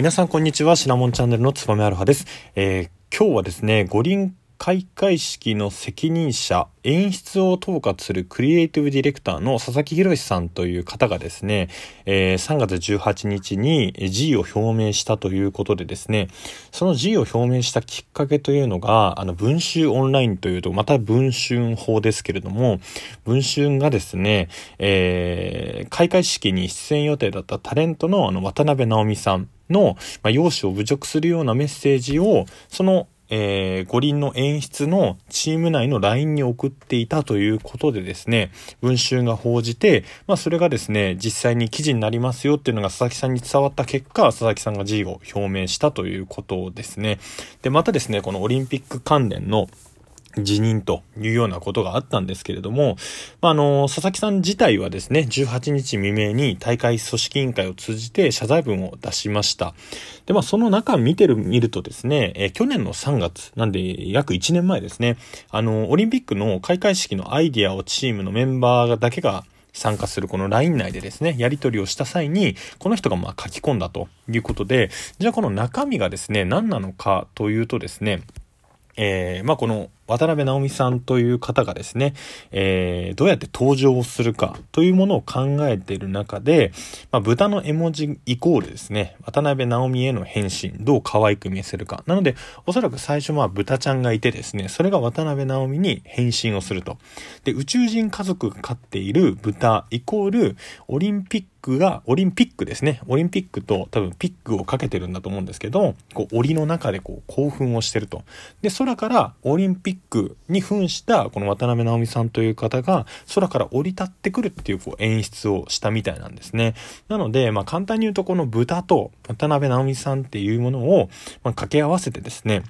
皆さんこんにちは、シナモンチャンネルのつばめアルファです。えー、今日はですね、五輪開会式の責任者、演出を統括するクリエイティブディレクターの佐々木博さんという方がですね、えー、3月18日に辞意を表明したということでですね、その辞意を表明したきっかけというのが、あの、文集オンラインというと、また文春法ですけれども、文春がですね、えー、開会式に出演予定だったタレントのあの、渡辺直美さんの、まあ、容姿を侮辱するようなメッセージを、そのえー、五輪の演出のチーム内の LINE に送っていたということでですね、文集が報じて、まあそれがですね、実際に記事になりますよっていうのが佐々木さんに伝わった結果、佐々木さんが G を表明したということですね。で、またですね、このオリンピック関連の辞任というようなことがあったんですけれども、まあ、あの、佐々木さん自体はですね、18日未明に大会組織委員会を通じて謝罪文を出しました。で、まあ、その中見てる、見るとですね、え去年の3月、なんで約1年前ですね、あの、オリンピックの開会式のアイディアをチームのメンバーだけが参加するこの LINE 内でですね、やり取りをした際に、この人がまあ書き込んだということで、じゃあこの中身がですね、何なのかというとですね、えー、まあこの渡辺直美さんという方がですね、えー、どうやって登場するかというものを考えている中で、まあ、豚の絵文字イコールですね、渡辺直美への返信、どう可愛く見せるか。なので、おそらく最初は豚ちゃんがいてですね、それが渡辺直美に返信をすると。で、宇宙人家族が飼っている豚イコール、オリンピッククが、オリンピックですね。オリンピックと多分ピックをかけてるんだと思うんですけど、こう、檻の中でこう、興奮をしてると。で、空からオリンピックに扮したこの渡辺直美さんという方が空から降り立ってくるっていうこう演出をしたみたいなんですね。なので、まあ簡単に言うとこの豚と渡辺直美さんっていうものを、まあ、掛け合わせてですね、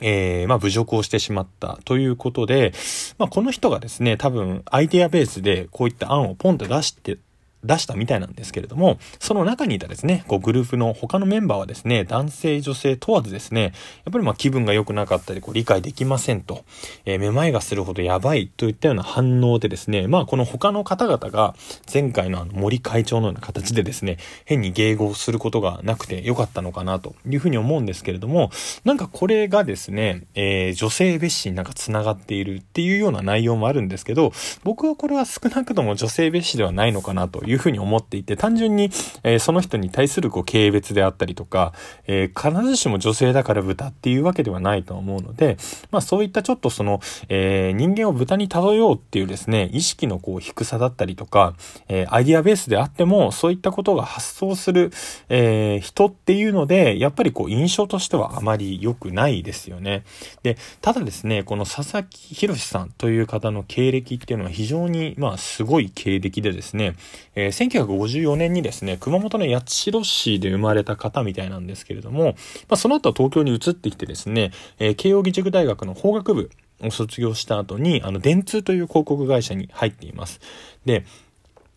えー、まあ、侮辱をしてしまったということで、まあ、この人がですね、多分、アイデアベースでこういった案をポンと出して出したみたいなんですけれども、その中にいたですね、こうグループの他のメンバーはですね、男性女性問わずですね、やっぱりまあ気分が良くなかったり、こう理解できませんと、えー、めまいがするほどやばいといったような反応でですね、まあこの他の方々が前回のあの森会長のような形でですね、変に迎合することがなくて良かったのかなというふうに思うんですけれども、なんかこれがですね、えー、女性蔑視になんか繋がっているっていうような内容もあるんですけど、僕はこれは少なくとも女性蔑視ではないのかなといういうふうに思っていて、単純に、えー、その人に対するこう軽蔑であったりとか、えー、必ずしも女性だから豚っていうわけではないと思うので、まあそういったちょっとその、えー、人間を豚に例えようっていうですね、意識のこう低さだったりとか、えアイディアベースであっても、そういったことが発想する、え人っていうので、やっぱりこう印象としてはあまり良くないですよね。で、ただですね、この佐々木博さんという方の経歴っていうのは非常に、まあすごい経歴でですね、えー、1954年にですね、熊本の八代市で生まれた方みたいなんですけれども、まあ、その後は東京に移ってきてですね、えー、慶応義塾大学の法学部を卒業した後に、あの、電通という広告会社に入っています。で、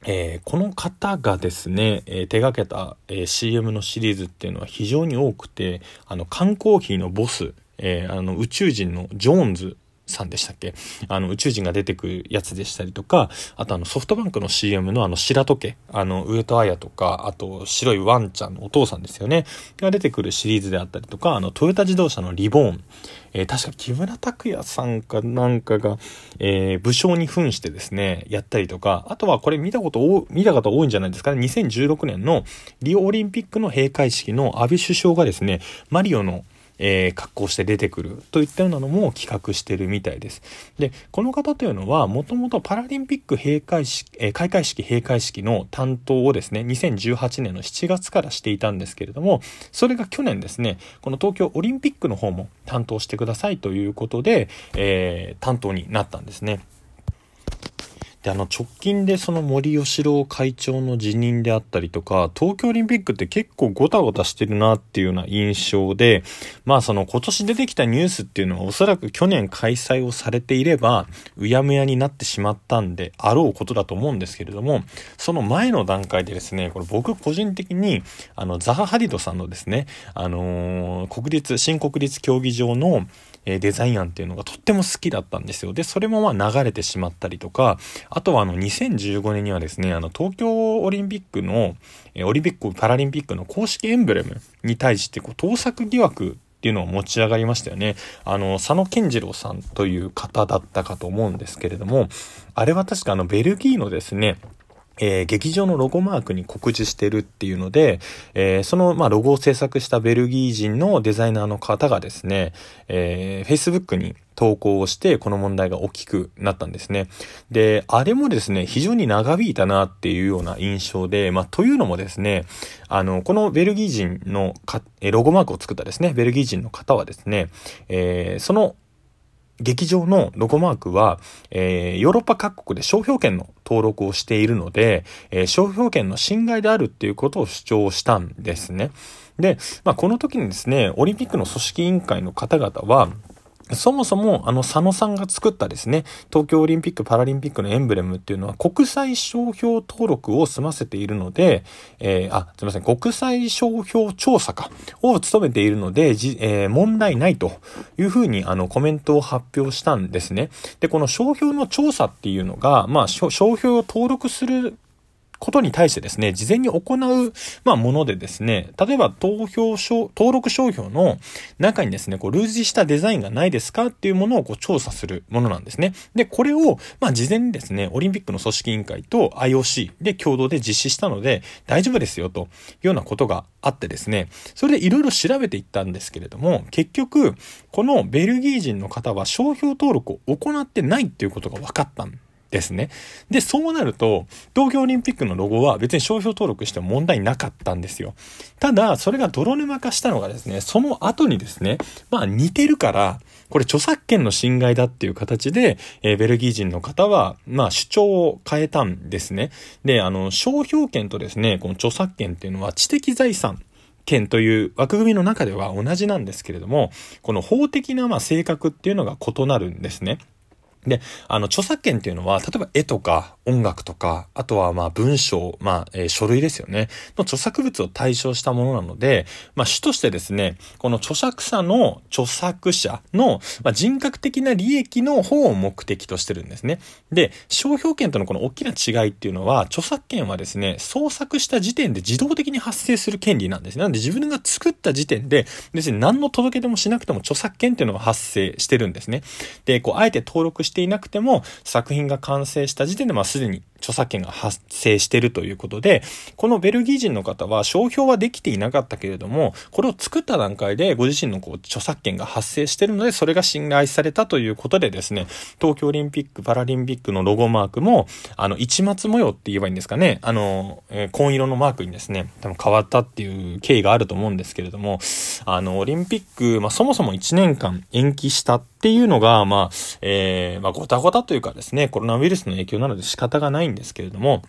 えー、この方がですね、えー、手掛けた、えー、CM のシリーズっていうのは非常に多くて、あの、缶コーヒーのボス、えあの、宇宙人のジョーンズさんでしたっけ？あの、宇宙人が出てくるやつでしたりとか、あとあの、ソフトバンクの CM のあの、白時計、あの、上戸彩とか、あと、白いワンちゃんのお父さんですよね。が出てくるシリーズであったりとか、あの、トヨタ自動車のリボーン、えー、確か木村拓哉さんかなんかが、えー、武将に扮してですね、やったりとか、あとはこれ見たこと、見た方多いんじゃないですかね？2016年のリオオリンピックの閉会式の安倍首相がですね、マリオのえー、格好して出てくるといったようなのも企画してるみたいです。で、この方というのは、もともとパラリンピック閉会式、えー、開会式閉会式の担当をですね、2018年の7月からしていたんですけれども、それが去年ですね、この東京オリンピックの方も担当してくださいということで、えー、担当になったんですね。で、あの、直近でその森喜朗会長の辞任であったりとか、東京オリンピックって結構ゴタゴタしてるなっていうような印象で、まあその今年出てきたニュースっていうのはおそらく去年開催をされていれば、うやむやになってしまったんであろうことだと思うんですけれども、その前の段階でですね、これ僕個人的に、あの、ザハ・ハディドさんのですね、あのー、国立、新国立競技場の、えデザイン案っていうのがとっても好きだったんですよ。で、それもまあ流れてしまったりとか、あとはあの2015年にはですね、あの東京オリンピックの、えオリンピック・パラリンピックの公式エンブレムに対してこう盗作疑惑っていうのを持ち上がりましたよね。あの、佐野健次郎さんという方だったかと思うんですけれども、あれは確かあのベルギーのですね、えー、劇場のロゴマークに告示してるっていうので、えー、その、まあ、ロゴを制作したベルギー人のデザイナーの方がですね、えー、Facebook に投稿をして、この問題が大きくなったんですね。で、あれもですね、非常に長引いたなっていうような印象で、まあ、というのもですね、あの、このベルギー人のか、ロゴマークを作ったですね、ベルギー人の方はですね、えー、その劇場のロゴマークは、えー、ヨーロッパ各国で商標権の登録をしているので、えー、商標権の侵害であるっていうことを主張したんですね。で、まあ、この時にですね、オリンピックの組織委員会の方々は、そもそも、あの、佐野さんが作ったですね、東京オリンピック・パラリンピックのエンブレムっていうのは国際商標登録を済ませているので、えー、あ、すいません、国際商標調査か、を務めているので、じえー、問題ないというふうに、あの、コメントを発表したんですね。で、この商標の調査っていうのが、まあ、商標を登録することに対してですね、事前に行う、まあ、ものでですね、例えば投票証、登録商標の中にですね、こう、類似したデザインがないですか？っていうものをこう調査するものなんですね。で、これを、まあ、事前にですね、オリンピックの組織委員会と IOC で共同で実施したので、大丈夫ですよ、というようなことがあってですね、それでいろいろ調べていったんですけれども、結局、このベルギー人の方は商標登録を行ってないっていうことが分かったんですね。で、そうなると、東京オリンピックのロゴは別に商標登録しても問題なかったんですよ。ただ、それが泥沼化したのがですね、その後にですね、まあ似てるから、これ著作権の侵害だっていう形で、えー、ベルギー人の方は、まあ主張を変えたんですね。で、あの、商標権とですね、この著作権っていうのは知的財産権という枠組みの中では同じなんですけれども、この法的なまあ性格っていうのが異なるんですね。で、あの、著作権っていうのは、例えば絵とか音楽とか、あとはまあ文章、まあ、えー、書類ですよね、の著作物を対象したものなので、まあ主としてですね、この著作者の著作者の、まあ、人格的な利益の方を目的としてるんですね。で、商標権とのこの大きな違いっていうのは、著作権はですね、創作した時点で自動的に発生する権利なんですね。なんで自分が作った時点で、別に何の届けでもしなくても著作権っていうのが発生してるんですね。で、こう、あえて登録してていなくても、作品が完成した時点で、まあ、すでに著作権が発生しているということで、このベルギー人の方は商標はできていなかったけれども、これを作った段階でご自身のこう著作権が発生しているので、それが信頼されたということでですね、東京オリンピック・パラリンピックのロゴマークも、あの、一末模様って言えばいいんですかね、あの、えー、紺色のマークにですね、多分変わったっていう経緯があると思うんですけれども、あの、オリンピック、まあ、そもそも1年間延期したっていうのが、まあ、えー、まあ、ごたごたというかですね、コロナウイルスの影響なので仕方がないんですけれども、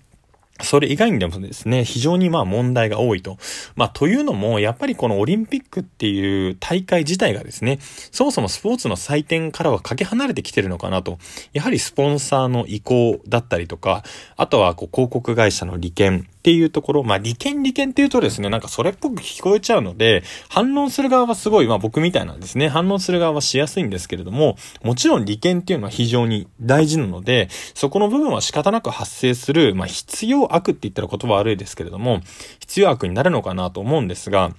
それ以外にでもですね、非常にまあ問題が多いと。まあというのも、やっぱりこのオリンピックっていう大会自体がですね、そもそもスポーツの祭典からはかけ離れてきてるのかなと。やはりスポンサーの意向だったりとか、あとはこう広告会社の利権、っていうところ、まあ、利権利権っていうとですね、なんかそれっぽく聞こえちゃうので、反論する側はすごい、まあ僕みたいなんですね、反論する側はしやすいんですけれども、もちろん利権っていうのは非常に大事なので、そこの部分は仕方なく発生する、まあ必要悪って言ったら言葉悪いですけれども、必要悪になるのかなと思うんですが、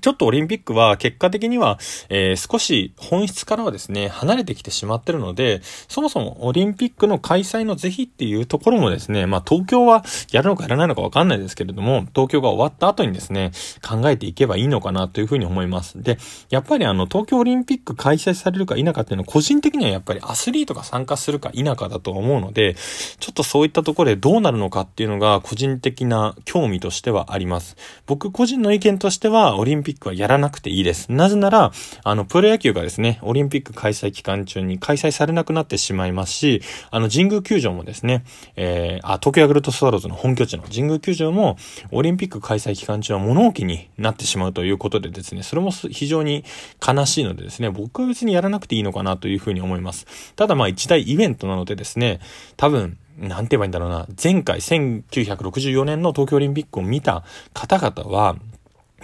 ちょっとオリンピックは結果的には、えー、少し本質からはですね、離れてきてしまってるので、そもそもオリンピックの開催の是非っていうところもですね、まあ東京はやるのかやらないのかわかんないですけれども、東京が終わった後にですね、考えていけばいいのかなというふうに思います。で、やっぱりあの東京オリンピック開催されるか否かっていうのは個人的にはやっぱりアスリートが参加するか否かだと思うので、ちょっとそういったところでどうなるのかっていうのが個人的な興味としてはあります。僕個人の意見としては、オリンピックピックはやらなくていいです。なぜなら、あの、プロ野球がですね、オリンピック開催期間中に開催されなくなってしまいますし、あの、神宮球場もですね、えー、あ、東京ヤクルトスワローズの本拠地の神宮球場も、オリンピック開催期間中は物置になってしまうということでですね、それも非常に悲しいのでですね、僕は別にやらなくていいのかなというふうに思います。ただまあ一大イベントなのでですね、多分、なんて言えばいいんだろうな。前回1964年の東京オリンピックを見た方々は、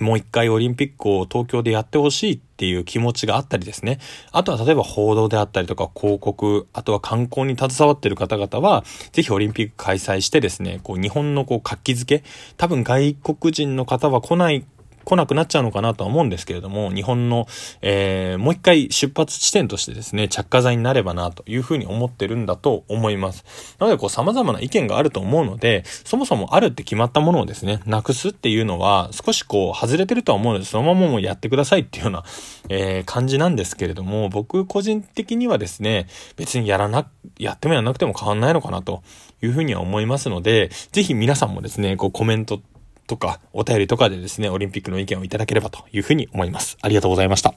もう一回オリンピックを東京でやってほしいっていう気持ちがあったりですね。あとは例えば報道であったりとか広告、あとは観光に携わってる方々は、ぜひオリンピック開催してですね、こう日本のこう活気づけ、多分外国人の方は来ない来なくなっちゃうのかなとは思うんですけれども、日本の、えー、もう一回出発地点としてですね、着火剤になればなというふうに思ってるんだと思います。なので、こう様々な意見があると思うので、そもそもあるって決まったものをですね、なくすっていうのは少しこう外れてるとは思うので、そのままもうやってくださいっていうような、えー、感じなんですけれども、僕個人的にはですね、別にやらな、やってもやらなくても変わんないのかなというふうには思いますので、ぜひ皆さんもですね、こうコメントとか、お便りとかでですね、オリンピックの意見をいただければというふうに思います。ありがとうございました。